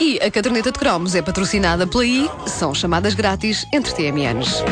E a caderneta de cromos é patrocinada pela I, são chamadas grátis entre TMNs.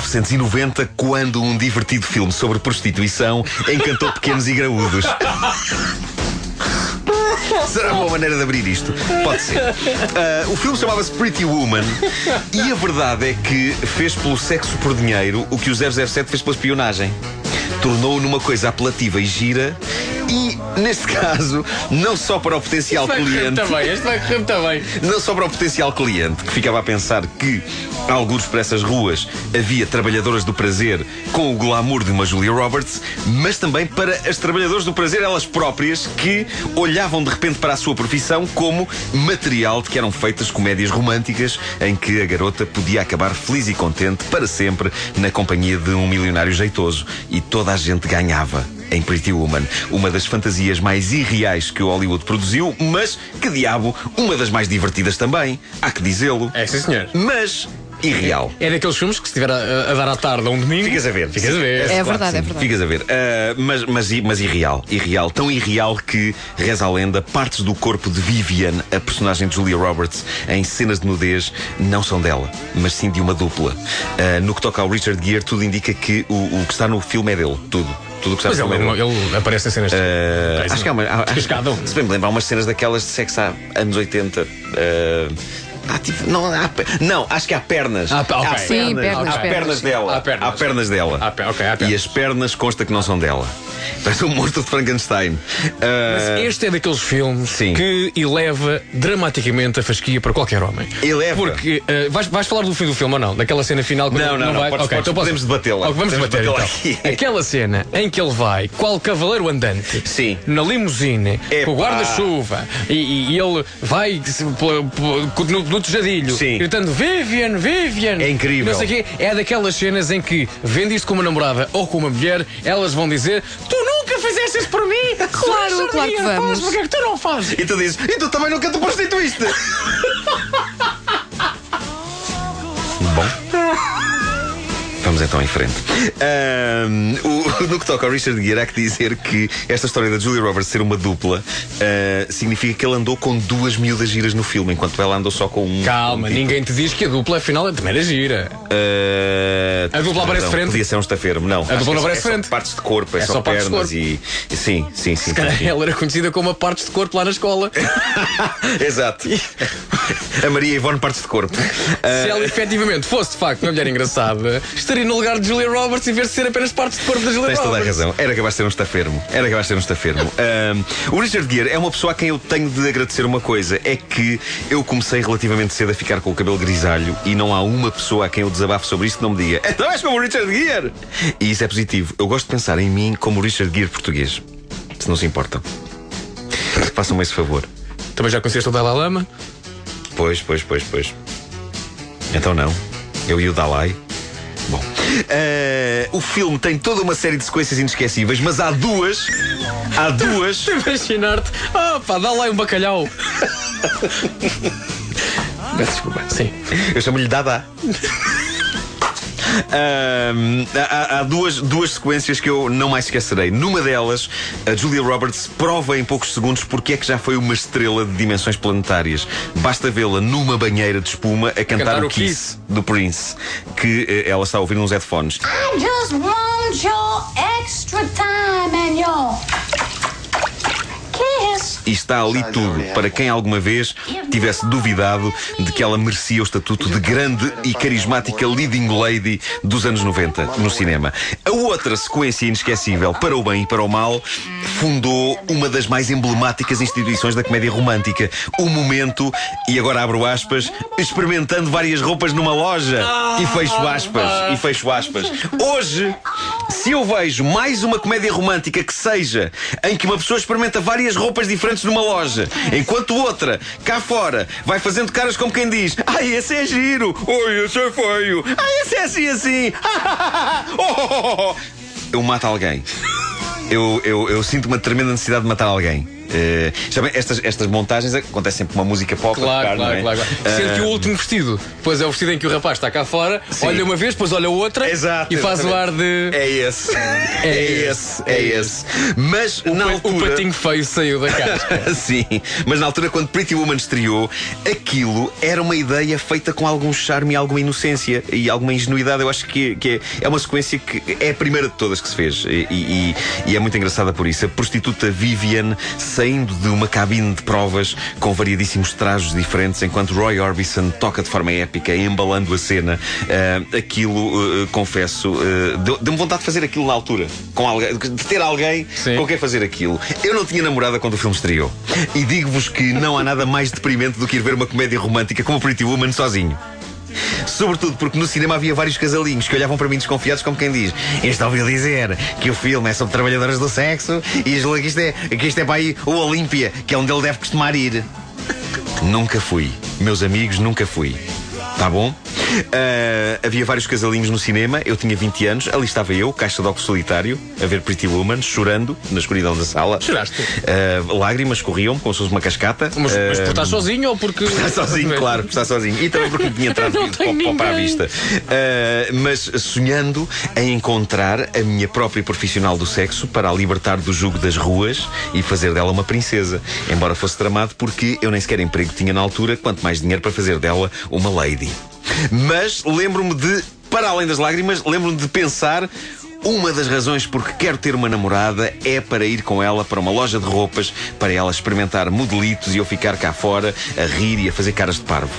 1990 quando um divertido filme sobre prostituição encantou pequenos e graúdos. Será uma maneira de abrir isto? Pode ser. Ah, o filme chamava-se Pretty Woman e a verdade é que fez pelo sexo por dinheiro o que o 007 fez pela espionagem. Tornou-o numa coisa apelativa e gira e, neste caso, não só para o potencial correr cliente. bem, este vai correr bem. Não só para o potencial cliente, que ficava a pensar que, alguns por essas ruas, havia trabalhadoras do prazer com o glamour de uma Julia Roberts, mas também para as trabalhadoras do prazer elas próprias, que olhavam de repente para a sua profissão como material de que eram feitas comédias românticas em que a garota podia acabar feliz e contente para sempre na companhia de um milionário jeitoso. E toda a gente ganhava em Pretty Woman, uma das fantasias mais irreais que o Hollywood produziu, mas que diabo, uma das mais divertidas também, há que dizê-lo. É sim, senhor. Mas irreal. É daqueles filmes que se estiver a, a dar à tarde a um domingo. Ficas a ver. Ficas a ver. É Claro verdade, é verdade. Ficas a ver. Ah, mas, mas, mas irreal. Irreal. Tão irreal que, reza a lenda, partes do corpo de Vivian, a personagem de Julia Roberts, em cenas de nudez, não são dela, mas sim de uma dupla. Ah, no que toca ao Richard Gere, tudo indica que o, o que está no filme é dele. Tudo. Tudo o que Mas ele, é ele aparece em cenas. de- Uh, acho que há uma. há-. Se bem me lembro, há umas cenas daquelas de sexo há anos 80. Uh, há tipo- não, há não, acho que há pernas. Ah, ok. Há Sim, pernas, há pernas, pernas dela. Há pernas. Há pernas dela. Há pe- ok, há E pernas. as pernas consta que não são dela. Parece um monstro de Frankenstein. Uh, Mas este é daqueles filmes Sim. que eleva dramaticamente a fasquia para qualquer homem. Eleva. Porque eh, vais, vais falar do fim do filme ou não? Daquela cena final quando Não, não, não, vai. podes- Ok, podes- então podemos debatê-la. Vamos debater debatê-la então. aqui. Aquela cena em que ele vai, qual cavaleiro andante, Sim. na limusine, Epá. com o guarda-chuva, e, e- e ele vai no, no tejadilho, Sim. gritando Vivian, Vivian. É incrível. Não sei quê. É daquelas cenas em que, vendo isto com uma namorada ou com uma mulher, elas vão dizer: Tu por mim! Claro, claro que vamos. faz, Porquê é que tu não fazes? E tu dizes, e tu também nunca te prostituíste? Vamos então em frente. Ahm, o- no que toca ao Richard Gere, há que dizer que esta história da Julia Roberts ser uma dupla ah, significa que ele andou com duas miúdas giras no filme, enquanto ela andou só com um. Calma, um tipo. ninguém te diz que a dupla afinal é também era gira. Ah, A dupla aparece frente? Podia ser um estafermo, não. Acho dupla não é aparece é frente? partes de corpo, é, É só, só pernas e. e- Sim, sim, sim. sim. Ela era conhecida como a partes de corpo lá na escola. Exato. A Maria Ivone partes de corpo. Se ela efetivamente fosse de facto uma mulher engraçada, estaria no lugar de Julia Roberts em vez de ser apenas partes de corpo da Julia Tens toda a Roberts. razão. Era capaz de ser um estafermo. Era capaz de ser um estafermo. Ahm, o Richard Gere é uma pessoa a quem eu tenho de agradecer uma coisa. É que eu comecei relativamente cedo a ficar com o cabelo grisalho e não há uma pessoa a quem eu desabafo sobre isto que não me diga então és como o Richard Gere. E isso é positivo. Eu gosto de pensar em mim como o Richard Gere português. Se não se importam. Façam-me esse favor. Também já conheceste o Dalai Lama? Pois, pois, pois, pois. Então não. Eu e o Dalai. Eh, o filme tem toda uma série de sequências inesquecíveis, mas há duas. Há duas. Imaginar-te, ah pá, dá lá um bacalhau. Peço desculpa. Sim. Eu chamo-lhe Dada. Há há duas, duas sequências que eu não mais esquecerei. Numa delas, a Julia Roberts prova em poucos segundos porque é que já foi uma estrela de dimensões planetárias. Basta vê-la numa banheira de espuma a cantar, Cantar o o Kiss, Kiss. do Prince, que eh, ela está a ouvir nos headphones. I just want your extra time and your. E está ali tudo para quem alguma vez tivesse duvidado de que ela merecia o estatuto de grande e carismática leading lady dos anos 90 no cinema. A outra sequência inesquecível, para o bem e para o mal, fundou uma das mais emblemáticas instituições da comédia romântica. O momento, e agora abro aspas, experimentando várias roupas numa loja. E fecho aspas, e fecho aspas. Hoje, Se eu vejo mais uma comédia romântica que seja em que uma pessoa experimenta várias roupas diferentes numa loja, enquanto outra, cá fora, vai fazendo caras como quem diz: Ai, esse é giro, oi, esse é feio, ai, esse é assim assim, Oh, oh, oh, oh." eu mato alguém. Eu, eu, eu sinto uma tremenda necessidade de matar alguém. Eh, sabem, estas, estas montagens acontecem sempre com uma música pop Claro, tocar, claro, é? claro, claro. Sendo que o último vestido, depois é o vestido em que o rapaz está cá fora, Sim. olha uma vez, depois olha outra Exato, e faz o ar exatamente. de. É esse. É esse. É esse. Mas na o, altura. o patinho feio saiu da casca. Sim, mas na altura, quando Pretty Woman estreou, aquilo era uma ideia feita com algum charme e alguma inocência e alguma ingenuidade. Eu acho que, que é, é uma sequência que é a primeira de todas que se fez e, e- e é muito engraçada por isso. A prostituta Vivian saindo de uma cabine de provas com variadíssimos trajes diferentes, enquanto Roy Orbison toca de forma épica, embalando a cena. Ah, aquilo, eh, confesso, deu- deu-me vontade de fazer aquilo na altura, com alguém, de ter alguém Sim. com quem fazer aquilo. Eu não tinha namorada quando o filme estreou. E digo-vos que não há nada mais deprimente do que ir ver uma comédia romântica como Pretty Woman sozinho. Sobretudo porque no cinema havia vários casalinhos que olhavam para mim desconfiados, como quem diz: Este ouviu dizer que o filme é sobre trabalhadoras do sexo e que isto é, que isto é para aí o Olímpia, que é onde ele deve costumar ir. Nunca fui. Meus amigos, nunca fui. Tá bom? Ah, havia vários casalinhos no cinema, eu tinha 20 anos, ali estava eu, caixa de óculos solitário, a ver Pretty Woman, chorando na escuridão da sala. Choraste? Ah, lágrimas corriam como se fosse uma cascata. Mas, mas por Ah, estar sozinho ou porque. Está sozinho, claro, está sozinho. E também porque tinha entrado para, a vista. Mas sonhando em encontrar a minha própria profissional do sexo para a libertar do jugo das ruas e fazer dela uma princesa. Embora fosse tramado porque eu nem sequer emprego tinha na altura, quanto mais dinheiro para fazer dela uma lady. Mas lembro-me de, para além das lágrimas, lembro-me de pensar. Uma das razões porque quero ter uma namorada é para ir com ela para uma loja de roupas, para ela experimentar modelitos e eu ficar cá fora a rir e a fazer caras de parvo.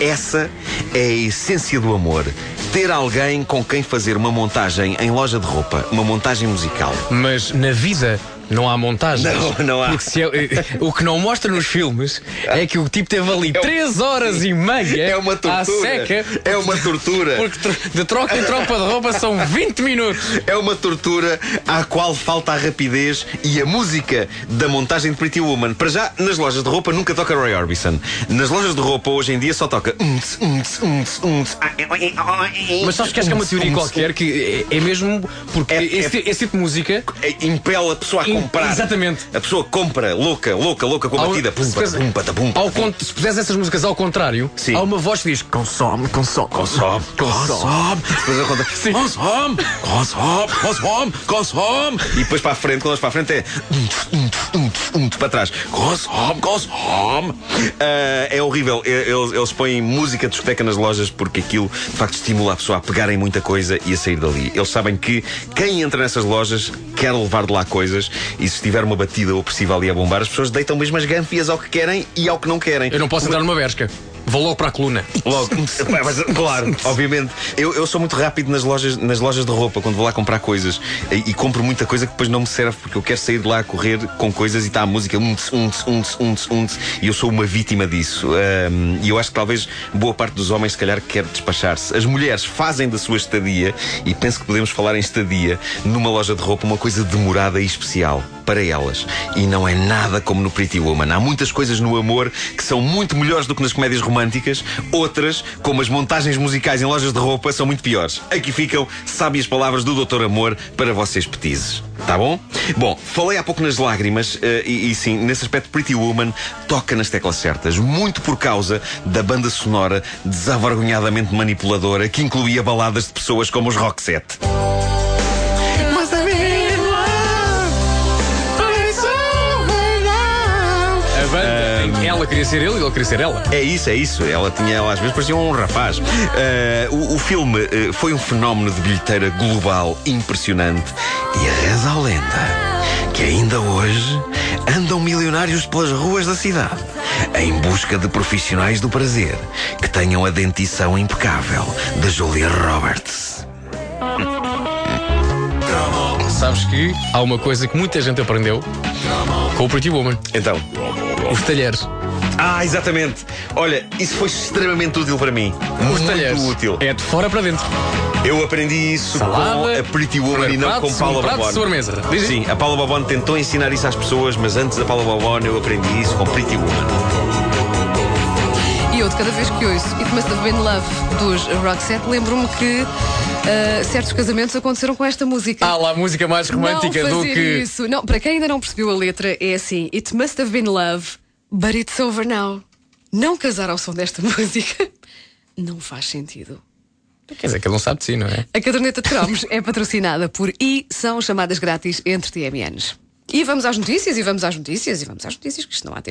Essa é a essência do amor. Ter alguém com quem fazer uma montagem em loja de roupa, uma montagem musical. Mas na vida não há montagens. Não, não há. É- o que não mostra nos filmes é que o tipo teve ali 3 horas e meia É uma à tortura. seca. É uma tortura. Porque de troca em troca de roupa são 20 minutos. É uma tortura à qual falta a rapidez e a música da montagem de Pretty Woman. Para já, nas lojas de roupa nunca toca Roy Orbison. Nas lojas de roupa hoje em dia só toca. Mas sabes que acho que é uma teoria qualquer que é, é mesmo porque É- esse, é- esse tipo de música. é- impele a pessoa a comprar. exatamente. A pessoa compra, louca, louca, louca com a ao- batida. Pum, se ao con- puseres essas músicas ao contrário, Sim. há uma voz que diz consome, consome, Consome, consome. Depois eu conto, Consome, consome, consome, consome. E depois para a frente, quando vais para a frente é. Para trás. Consome, consome. Ah, é horrível. E- Eles, eles põem música de discoteca nas lojas porque aquilo de facto estimula a pessoa a pegarem muita coisa e a sair dali. Eles sabem que quem entra nessas lojas quer levar de lá coisas e se estiver uma batida opressiva ali a bombar, as pessoas deitam mesmo as gânfias ao que querem e ao que não querem. Eu não posso entrar numa besca. Vou logo para a coluna. Logo, Mas, claro, obviamente. Eu, eu sou muito rápido nas lojas, nas lojas de roupa, quando vou lá comprar coisas. E, e compro muita coisa que depois não me serve, porque eu quero sair de lá a correr com coisas e está a música unts, unts, unts, unts, unts, e eu sou uma vítima disso. Ahm, e eu acho que talvez boa parte dos homens, se calhar, quer despachar-se. As mulheres fazem da sua estadia, e penso que podemos falar em estadia, numa loja de roupa, uma coisa demorada e especial para elas. E não é nada como no Pretty Woman. Há muitas coisas no amor que são muito melhores do que nas comédias românticas, outras, como as montagens musicais em lojas de roupa, são muito piores. Aqui ficam sábias palavras do Doutor Amor para vocês petizes. Tá bom? Bom, falei há pouco nas lágrimas eh, e, e sim, nesse aspecto Pretty Woman toca nas teclas certas, muito por causa da banda sonora desavergonhadamente manipuladora que incluía baladas de pessoas como os Roxette. Ela queria ser ele e ele queria ser ela. É isso, é isso. Ela tinha, ela às vezes parecia um rapaz. Eh, o, o filme eh, foi um fenómeno de bilheteira global impressionante. E a reza a lenda que ainda hoje andam milionários pelas ruas da cidade em busca de profissionais do prazer que tenham a dentição impecável de Julia Roberts. Sabes que há uma coisa que muita gente aprendeu com o Pretty Woman: Então, os talheres. Ah, exatamente. Olha, isso foi extremamente útil para mim. Os Muito talheres. útil. É de fora para dentro. Eu aprendi isso Salada, com a Pretty Woman e não prato, com Paula segundo prato, sobremesa. Diz. Sim, a Paula Babone tentou ensinar isso às pessoas, mas antes da Paula Babone eu aprendi isso com Pretty Woman. E eu, de cada vez que ouço It Must Have Been Love dos Roxette, lembro-me que ah, certos casamentos aconteceram com esta música. Há lá a música mais romântica não do fazer que. isso. Não, para quem ainda não percebeu a letra, é assim: It must have been love, but it's over now. Não casar ao som desta música não faz sentido. Quer dizer que ele não sabe de si, não é? A caderneta de cromos é patrocinada por I, são chamadas grátis entre TMNs. E vamos às notícias, e vamos às notícias, e vamos às notícias, que isto não há tempo.